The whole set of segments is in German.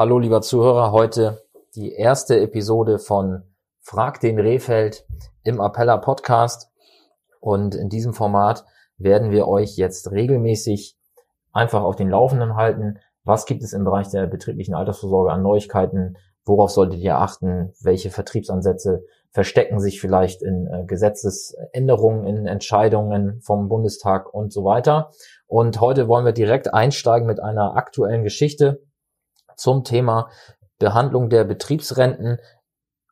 Hallo lieber Zuhörer, heute die erste Episode von Frag den Rehfeld im Appella Podcast. Und in diesem Format werden wir euch jetzt regelmäßig einfach auf den Laufenden halten. Was gibt es im Bereich der betrieblichen Altersvorsorge an Neuigkeiten? Worauf solltet ihr achten? Welche Vertriebsansätze verstecken sich vielleicht in äh, Gesetzesänderungen, in Entscheidungen vom Bundestag und so weiter? Und heute wollen wir direkt einsteigen mit einer aktuellen Geschichte zum Thema Behandlung der Betriebsrenten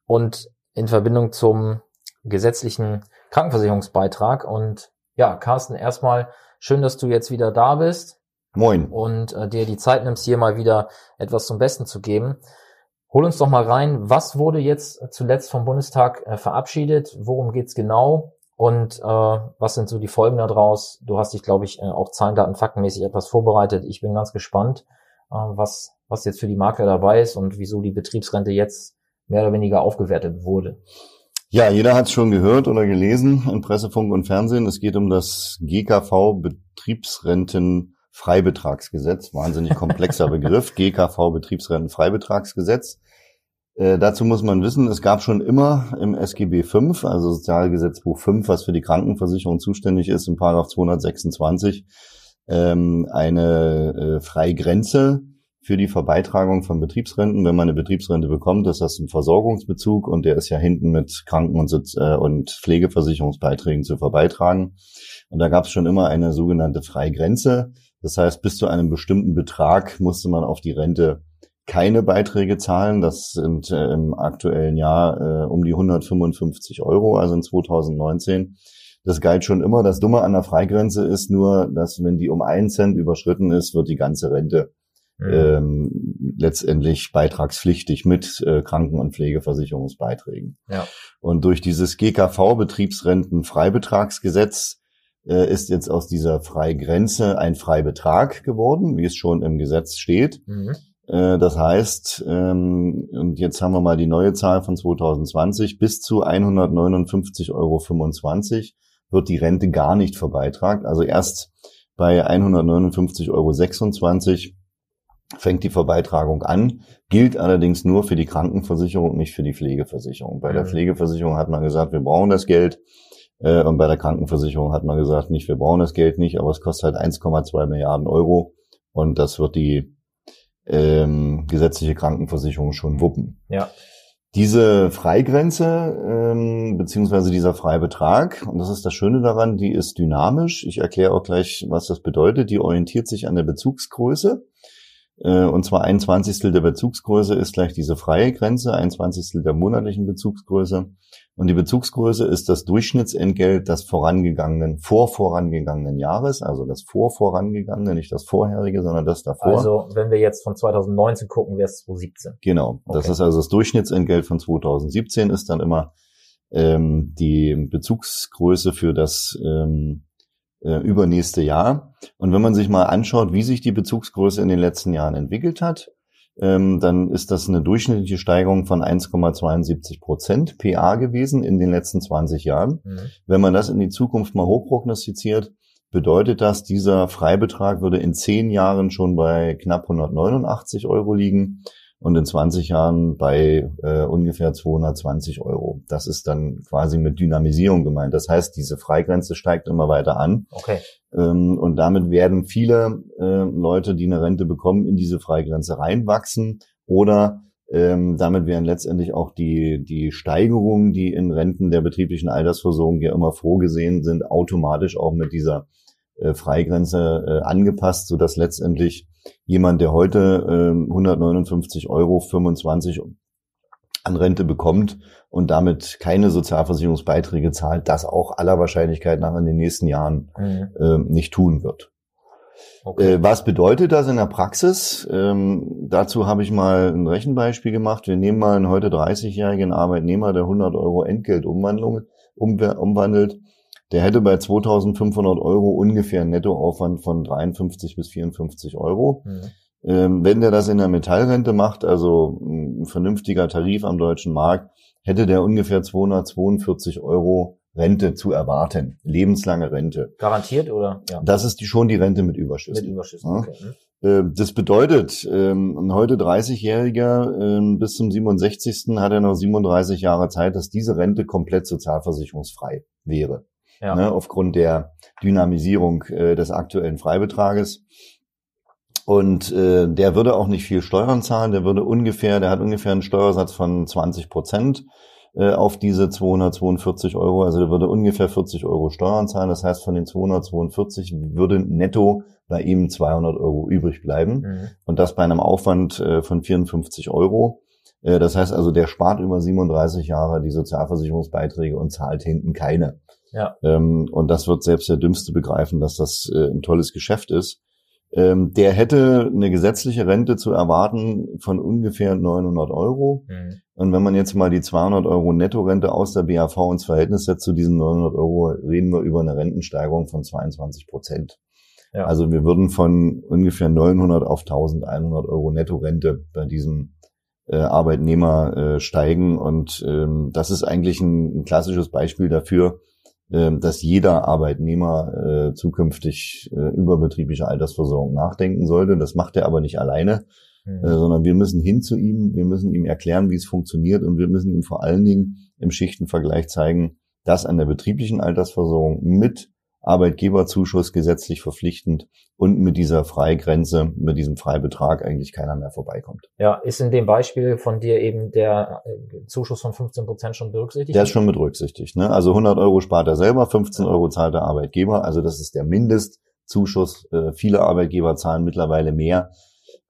und in Verbindung zum gesetzlichen Krankenversicherungsbeitrag. Und ja, Carsten, erstmal schön, dass du jetzt wieder da bist. Moin. Und äh, dir die Zeit nimmst, hier mal wieder etwas zum Besten zu geben. Hol uns doch mal rein, was wurde jetzt zuletzt vom Bundestag äh, verabschiedet? Worum geht's genau? Und äh, was sind so die Folgen daraus? Du hast dich, glaube ich, äh, auch Zahlen, Daten, Faktenmäßig etwas vorbereitet. Ich bin ganz gespannt, äh, was was jetzt für die Makler dabei ist und wieso die Betriebsrente jetzt mehr oder weniger aufgewertet wurde. Ja, jeder hat es schon gehört oder gelesen in Pressefunk und Fernsehen. Es geht um das GKV Betriebsrentenfreibetragsgesetz. Wahnsinnig komplexer Begriff. GKV Betriebsrentenfreibetragsgesetz. Äh, dazu muss man wissen, es gab schon immer im SGB 5, also Sozialgesetzbuch 5, was für die Krankenversicherung zuständig ist, im Paragraph 226, ähm, eine äh, Freigrenze für die Verbeitragung von Betriebsrenten. Wenn man eine Betriebsrente bekommt, ist das ein Versorgungsbezug und der ist ja hinten mit Kranken- und, Sitz äh, und Pflegeversicherungsbeiträgen zu verbeitragen. Und da gab es schon immer eine sogenannte Freigrenze. Das heißt, bis zu einem bestimmten Betrag musste man auf die Rente keine Beiträge zahlen. Das sind äh, im aktuellen Jahr äh, um die 155 Euro, also in 2019. Das galt schon immer. Das Dumme an der Freigrenze ist nur, dass wenn die um einen Cent überschritten ist, wird die ganze Rente mhm. ähm, letztendlich beitragspflichtig mit äh, Kranken- und Pflegeversicherungsbeiträgen. Ja. Und durch dieses GKV Betriebsrentenfreibetragsgesetz äh, ist jetzt aus dieser Freigrenze ein Freibetrag geworden, wie es schon im Gesetz steht. Mhm. Äh, das heißt, ähm, und jetzt haben wir mal die neue Zahl von 2020, bis zu 159,25 Euro wird die Rente gar nicht verbeitragt. Also erst bei 159,26 Euro fängt die Verbeitragung an, gilt allerdings nur für die Krankenversicherung, nicht für die Pflegeversicherung. Bei der mhm. Pflegeversicherung hat man gesagt, wir brauchen das Geld. Äh, und bei der Krankenversicherung hat man gesagt, nicht, wir brauchen das Geld nicht, aber es kostet halt 1,2 Milliarden Euro. Und das wird die ähm, gesetzliche Krankenversicherung schon wuppen. Ja. Diese Freigrenze ähm, beziehungsweise dieser Freibetrag, und das ist das Schöne daran, die ist dynamisch. Ich erkläre auch gleich, was das bedeutet. Die orientiert sich an der Bezugsgröße. Äh, und zwar ein Zwanzigstel der Bezugsgröße ist gleich diese freie Grenze, ein Zwanzigstel der monatlichen Bezugsgröße. Und die Bezugsgröße ist das Durchschnittsentgelt des vorangegangenen, vor vorangegangenen Jahres, also das vor vorangegangene, nicht das vorherige, sondern das davor. Also wenn wir jetzt von 2019 gucken, wäre es 2017. Genau, okay. das ist also das Durchschnittsentgelt von 2017 ist dann immer ähm, die Bezugsgröße für das ähm, äh, übernächste Jahr. Und wenn man sich mal anschaut, wie sich die Bezugsgröße in den letzten Jahren entwickelt hat, ähm, dann ist das eine durchschnittliche Steigerung von 1,72 Prozent PA gewesen in den letzten 20 Jahren. Mhm. Wenn man das in die Zukunft mal hochprognostiziert, bedeutet das, dieser Freibetrag würde in zehn Jahren schon bei knapp 189 Euro liegen und in 20 Jahren bei äh, ungefähr 220 Euro. Das ist dann quasi mit Dynamisierung gemeint. Das heißt, diese Freigrenze steigt immer weiter an. Okay. Ähm, und damit werden viele äh, Leute, die eine Rente bekommen, in diese Freigrenze reinwachsen oder ähm, damit werden letztendlich auch die, die Steigerungen, die in Renten der betrieblichen Altersversorgung ja immer vorgesehen sind, automatisch auch mit dieser äh, Freigrenze äh, angepasst, sodass letztendlich jemand, der heute äh, 159 Euro 25 an Rente bekommt und damit keine Sozialversicherungsbeiträge zahlt, das auch aller Wahrscheinlichkeit nach in den nächsten Jahren mhm. äh, nicht tun wird. Okay. Äh, was bedeutet das in der Praxis? Ähm, dazu habe ich mal ein Rechenbeispiel gemacht. Wir nehmen mal einen heute 30-jährigen Arbeitnehmer, der 100 Euro Entgeltumwandlung um, umwandelt. Der hätte bei 2500 Euro ungefähr einen Nettoaufwand von 53 bis 54 Euro. Mhm. Ähm, wenn der das in der Metallrente macht, also ein vernünftiger Tarif am deutschen Markt, hätte der ungefähr 242 Euro Rente zu erwarten. Lebenslange Rente. Garantiert oder? Ja. Das ist die, schon die Rente mit Überschüssen. Mit Überschüssen, okay. Ja. Ähm, das bedeutet, ähm, ein heute 30-Jähriger ähm, bis zum 67. hat er noch 37 Jahre Zeit, dass diese Rente komplett sozialversicherungsfrei wäre. Ja. Ne, aufgrund der Dynamisierung äh, des aktuellen Freibetrages. Und äh, der würde auch nicht viel Steuern zahlen, der würde ungefähr, der hat ungefähr einen Steuersatz von 20 Prozent äh, auf diese 242 Euro. Also der würde ungefähr 40 Euro Steuern zahlen. Das heißt, von den 242 würde netto bei ihm 200 Euro übrig bleiben. Mhm. Und das bei einem Aufwand äh, von 54 Euro. Äh, das heißt also, der spart über 37 Jahre die Sozialversicherungsbeiträge und zahlt hinten keine. Ja. Ähm, und das wird selbst der Dümmste begreifen, dass das äh, ein tolles Geschäft ist. Ähm, der hätte eine gesetzliche Rente zu erwarten von ungefähr 900 Euro. Mhm. Und wenn man jetzt mal die 200 Euro Nettorente aus der BAV ins Verhältnis setzt zu diesen 900 Euro, reden wir über eine Rentensteigerung von 22 Prozent. Ja. Also wir würden von ungefähr 900 auf 1100 Euro Nettorente bei diesem äh, Arbeitnehmer äh, steigen. Und ähm, das ist eigentlich ein, ein klassisches Beispiel dafür, dass jeder Arbeitnehmer äh, zukünftig äh, über betriebliche Altersversorgung nachdenken sollte. Das macht er aber nicht alleine, mhm. äh, sondern wir müssen hin zu ihm, wir müssen ihm erklären, wie es funktioniert und wir müssen ihm vor allen Dingen im Schichtenvergleich zeigen, dass an der betrieblichen Altersversorgung mit Arbeitgeberzuschuss gesetzlich verpflichtend und mit dieser Freigrenze, mit diesem Freibetrag eigentlich keiner mehr vorbeikommt. Ja, ist in dem Beispiel von dir eben der äh, Zuschuss von 15 Prozent schon berücksichtigt? Der ist schon mit berücksichtigt. Ne? Also 100 Euro spart er selber, 15 Euro zahlt der Arbeitgeber. Also das ist der Mindestzuschuss. Äh, viele Arbeitgeber zahlen mittlerweile mehr.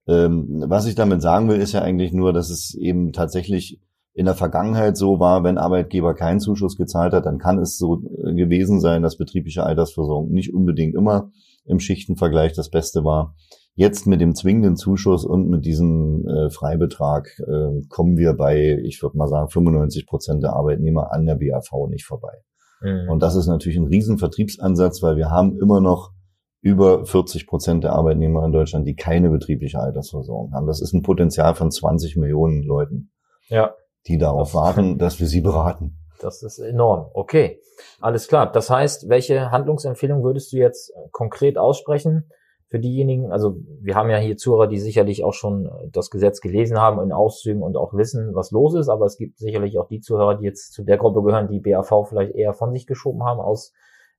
Ähm, was ich damit sagen will, ist ja eigentlich nur, dass es eben tatsächlich in der Vergangenheit so war, wenn Arbeitgeber keinen Zuschuss gezahlt hat, dann kann es so äh, gewesen sein, dass betriebliche Altersversorgung nicht unbedingt immer im Schichtenvergleich das Beste war. Jetzt mit dem zwingenden Zuschuss und mit diesem äh, Freibetrag äh, kommen wir bei, ich würde mal sagen, 95 Prozent der Arbeitnehmer an der BAV nicht vorbei. Mhm. Und das ist natürlich ein Riesenvertriebsansatz, weil wir haben immer noch über 40 Prozent der Arbeitnehmer in Deutschland, die keine betriebliche Altersversorgung haben. Das ist ein Potenzial von 20 Millionen Leuten. Ja die darauf das warten, dass wir sie beraten. Das ist enorm. Okay, alles klar. Das heißt, welche Handlungsempfehlung würdest du jetzt äh, konkret aussprechen für diejenigen? Also wir haben ja hier Zuhörer, die sicherlich auch schon äh, das Gesetz gelesen haben in Auszügen und auch wissen, was los ist. Aber es gibt sicherlich auch die Zuhörer, die jetzt zu der Gruppe gehören, die BAV vielleicht eher von sich geschoben haben aus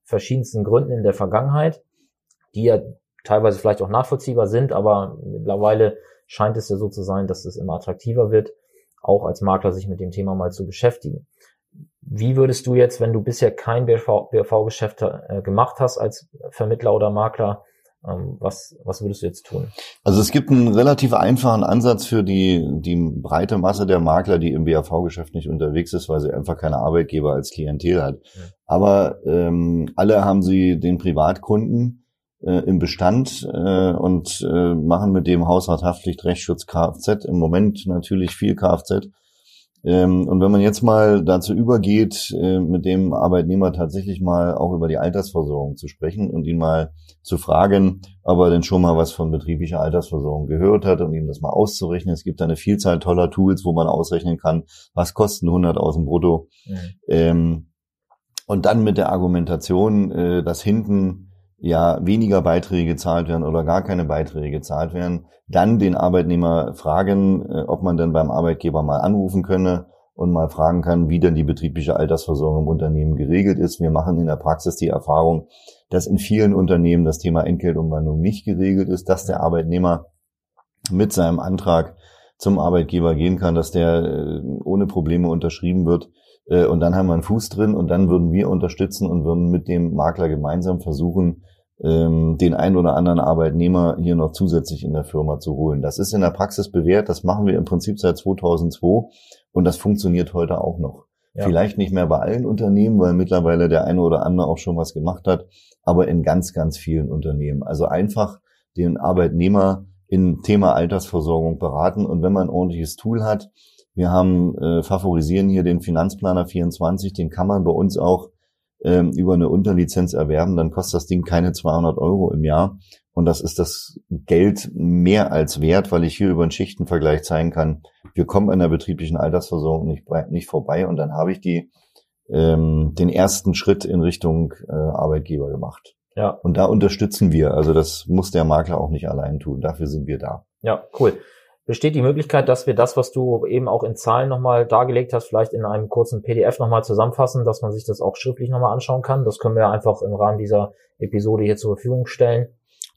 verschiedensten Gründen in der Vergangenheit, die ja teilweise vielleicht auch nachvollziehbar sind, aber mittlerweile scheint es ja so zu sein, dass es immer attraktiver wird auch als Makler sich mit dem Thema mal zu beschäftigen. Wie würdest du jetzt, wenn du bisher kein BV-Geschäft äh, gemacht hast als Vermittler oder Makler, ähm, was, was würdest du jetzt tun? Also es gibt einen relativ einfachen Ansatz für die, die breite Masse der Makler, die im BAV-Geschäft nicht unterwegs ist, weil sie einfach keine Arbeitgeber als Klientel hat. Aber ähm, alle haben sie den Privatkunden, äh, im Bestand äh, und äh, machen mit dem Hausrathaftpflicht Rechtsschutz Kfz. Im Moment natürlich viel Kfz. Ähm, und wenn man jetzt mal dazu übergeht, äh, mit dem Arbeitnehmer tatsächlich mal auch über die Altersversorgung zu sprechen und ihn mal zu fragen, ob er denn schon mal was von betrieblicher Altersversorgung gehört hat und ihm das mal auszurechnen. Es gibt eine Vielzahl toller Tools, wo man ausrechnen kann, was kosten 100.000 brutto. Mhm. Ähm, und dann mit der Argumentation, äh, dass hinten ja weniger Beiträge gezahlt werden oder gar keine Beiträge gezahlt werden, dann den Arbeitnehmer fragen, äh, ob man denn beim Arbeitgeber mal anrufen könne und mal fragen kann, wie denn die betriebliche Altersversorgung im Unternehmen geregelt ist. Wir machen in der Praxis die Erfahrung, dass in vielen Unternehmen das Thema Entgeltumwandlung nicht geregelt ist, dass der Arbeitnehmer mit seinem Antrag zum Arbeitgeber gehen kann, dass der äh, ohne Probleme unterschrieben wird äh, und dann haben wir einen Fuß drin und dann würden wir unterstützen und würden mit dem Makler gemeinsam versuchen, ähm, den einen oder anderen Arbeitnehmer hier noch zusätzlich in der Firma zu holen. Das ist in der Praxis bewährt, das machen wir im Prinzip seit 2002 und das funktioniert heute auch noch. Ja. Vielleicht nicht mehr bei allen Unternehmen, weil mittlerweile der eine oder andere auch schon was gemacht hat, aber in ganz, ganz vielen Unternehmen. Also einfach den Arbeitnehmer in Thema Altersversorgung beraten und wenn man ein ordentliches Tool hat, wir haben äh, favorisieren hier den Finanzplaner 24, den kann man bei uns auch ähm, über eine Unterlizenz erwerben, dann kostet das Ding keine 200 Euro im Jahr und das ist das Geld mehr als wert, weil ich hier über einen Schichtenvergleich zeigen kann, wir kommen an der betrieblichen Altersversorgung nicht, nicht vorbei und dann habe ich die ähm, den ersten Schritt in Richtung äh, Arbeitgeber gemacht. Ja. Und da unterstützen wir. Also das muss der Makler auch nicht allein tun. Dafür sind wir da. Ja, cool. Besteht die Möglichkeit, dass wir das, was du eben auch in Zahlen nochmal dargelegt hast, vielleicht in einem kurzen PDF nochmal zusammenfassen, dass man sich das auch schriftlich nochmal anschauen kann? Das können wir einfach im Rahmen dieser Episode hier zur Verfügung stellen.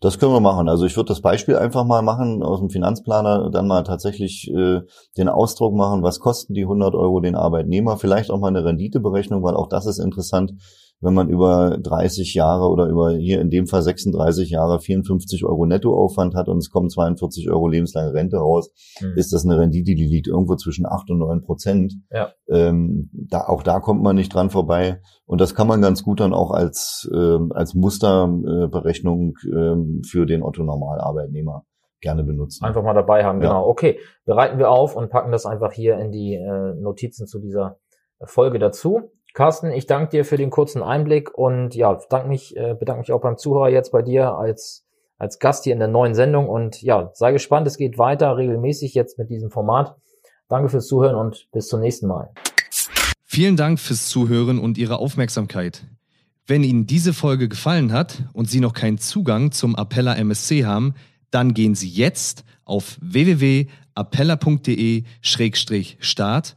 Das können wir machen. Also ich würde das Beispiel einfach mal machen aus dem Finanzplaner, dann mal tatsächlich äh, den Ausdruck machen, was kosten die 100 Euro den Arbeitnehmer, vielleicht auch mal eine Renditeberechnung, weil auch das ist interessant wenn man über 30 Jahre oder über hier in dem Fall 36 Jahre 54 Euro Nettoaufwand hat und es kommen 42 Euro lebenslange Rente raus, mhm. ist das eine Rendite, die liegt irgendwo zwischen 8 und 9 Prozent. Ja. Ähm, da, auch da kommt man nicht dran vorbei. Und das kann man ganz gut dann auch als, äh, als Musterberechnung äh, für den Otto-Normalarbeitnehmer gerne benutzen. Einfach mal dabei haben, ja. genau. Okay, bereiten wir auf und packen das einfach hier in die äh, Notizen zu dieser Folge dazu. Carsten, ich danke dir für den kurzen Einblick und ja, bedanke mich, äh, bedanke mich auch beim Zuhörer jetzt bei dir als, als Gast hier in der neuen Sendung und ja, sei gespannt, es geht weiter regelmäßig jetzt mit diesem Format. Danke fürs Zuhören und bis zum nächsten Mal. Vielen Dank fürs Zuhören und Ihre Aufmerksamkeit. Wenn Ihnen diese Folge gefallen hat und Sie noch keinen Zugang zum Appella MSC haben, dann gehen Sie jetzt auf www.appella.de-start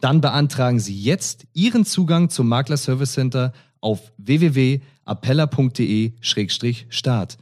Dann beantragen Sie jetzt Ihren Zugang zum Makler Service Center auf www.appella.de-start.